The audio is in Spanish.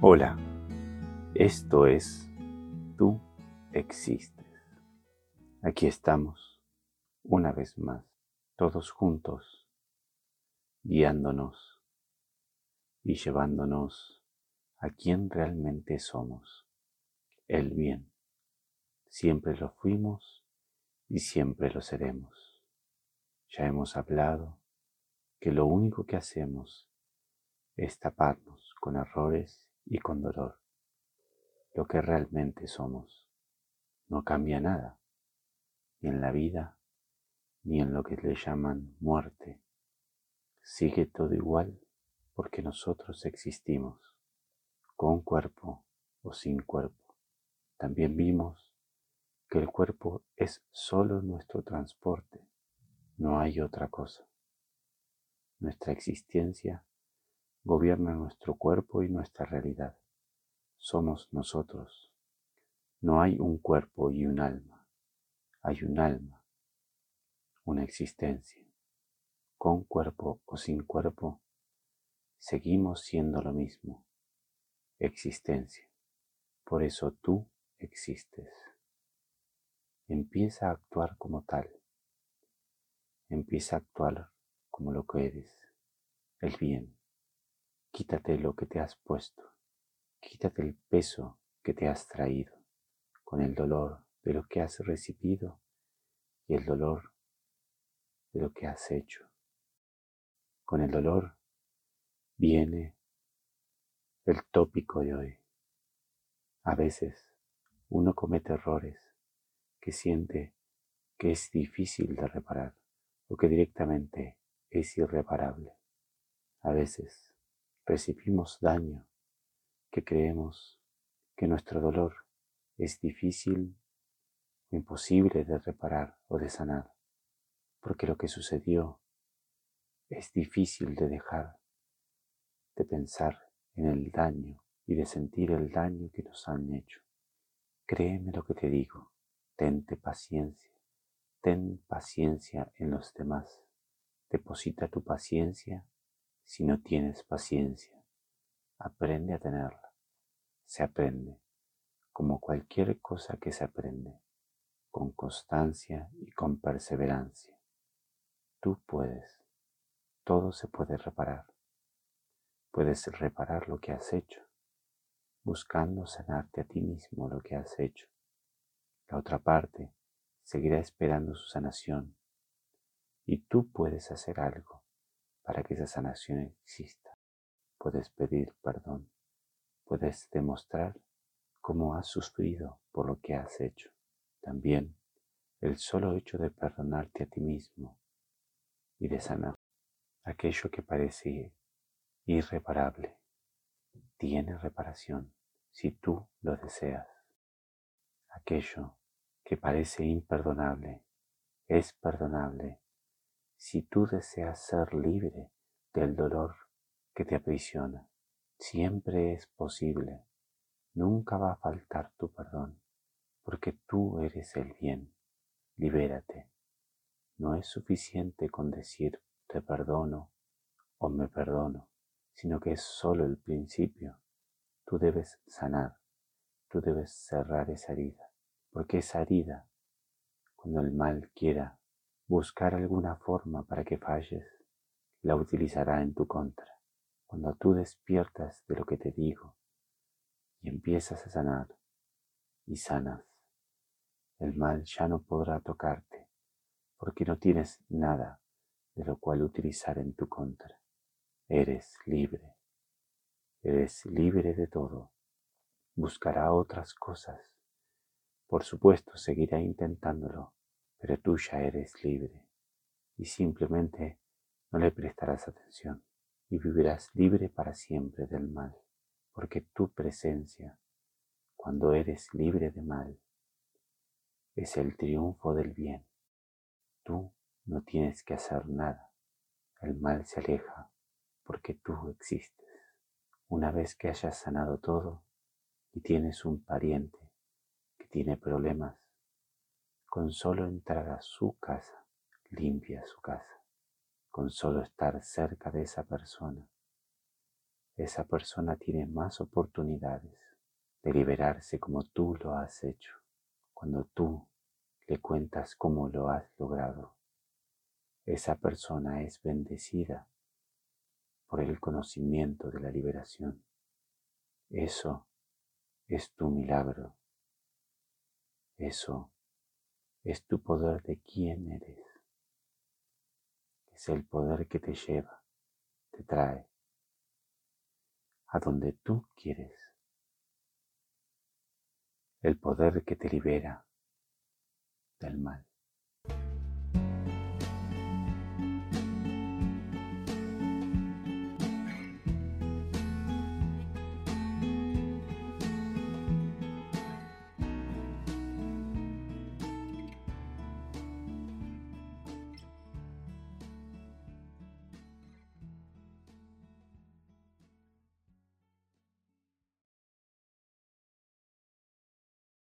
Hola, esto es Tú existes. Aquí estamos, una vez más, todos juntos, guiándonos y llevándonos a quien realmente somos, el bien. Siempre lo fuimos y siempre lo seremos. Ya hemos hablado que lo único que hacemos es taparnos con errores y con dolor lo que realmente somos. No cambia nada, ni en la vida, ni en lo que le llaman muerte. Sigue todo igual porque nosotros existimos, con cuerpo o sin cuerpo. También vimos que el cuerpo es solo nuestro transporte, no hay otra cosa. Nuestra existencia gobierna nuestro cuerpo y nuestra realidad. Somos nosotros. No hay un cuerpo y un alma. Hay un alma, una existencia. Con cuerpo o sin cuerpo, seguimos siendo lo mismo. Existencia. Por eso tú existes. Empieza a actuar como tal. Empieza a actuar como lo que eres, el bien. Quítate lo que te has puesto. Quítate el peso que te has traído con el dolor de lo que has recibido y el dolor de lo que has hecho. Con el dolor viene el tópico de hoy. A veces uno comete errores que siente que es difícil de reparar o que directamente es irreparable. A veces recibimos daño que creemos que nuestro dolor es difícil o imposible de reparar o de sanar, porque lo que sucedió es difícil de dejar de pensar en el daño y de sentir el daño que nos han hecho. Créeme lo que te digo, tente paciencia, ten paciencia en los demás, deposita tu paciencia si no tienes paciencia. Aprende a tenerla. Se aprende, como cualquier cosa que se aprende, con constancia y con perseverancia. Tú puedes. Todo se puede reparar. Puedes reparar lo que has hecho, buscando sanarte a ti mismo lo que has hecho. La otra parte seguirá esperando su sanación y tú puedes hacer algo para que esa sanación exista. Puedes pedir perdón. Puedes demostrar cómo has sufrido por lo que has hecho. También el solo hecho de perdonarte a ti mismo y de sanar aquello que parece irreparable tiene reparación si tú lo deseas. Aquello que parece imperdonable es perdonable si tú deseas ser libre del dolor que te aprisiona. Siempre es posible. Nunca va a faltar tu perdón, porque tú eres el bien. Libérate. No es suficiente con decir te perdono o me perdono, sino que es solo el principio. Tú debes sanar, tú debes cerrar esa herida, porque esa herida, cuando el mal quiera buscar alguna forma para que falles, la utilizará en tu contra. Cuando tú despiertas de lo que te digo y empiezas a sanar y sanas, el mal ya no podrá tocarte porque no tienes nada de lo cual utilizar en tu contra. Eres libre, eres libre de todo. Buscará otras cosas. Por supuesto, seguirá intentándolo, pero tú ya eres libre y simplemente no le prestarás atención y vivirás libre para siempre del mal, porque tu presencia, cuando eres libre de mal, es el triunfo del bien. Tú no tienes que hacer nada, el mal se aleja porque tú existes. Una vez que hayas sanado todo y tienes un pariente que tiene problemas, con solo entrar a su casa, limpia su casa con solo estar cerca de esa persona. esa persona tiene más oportunidades de liberarse como tú lo has hecho, cuando tú le cuentas cómo lo has logrado. Esa persona es bendecida por el conocimiento de la liberación. Eso es tu milagro. Eso es tu poder de quién eres. Es el poder que te lleva, te trae a donde tú quieres. El poder que te libera del mal.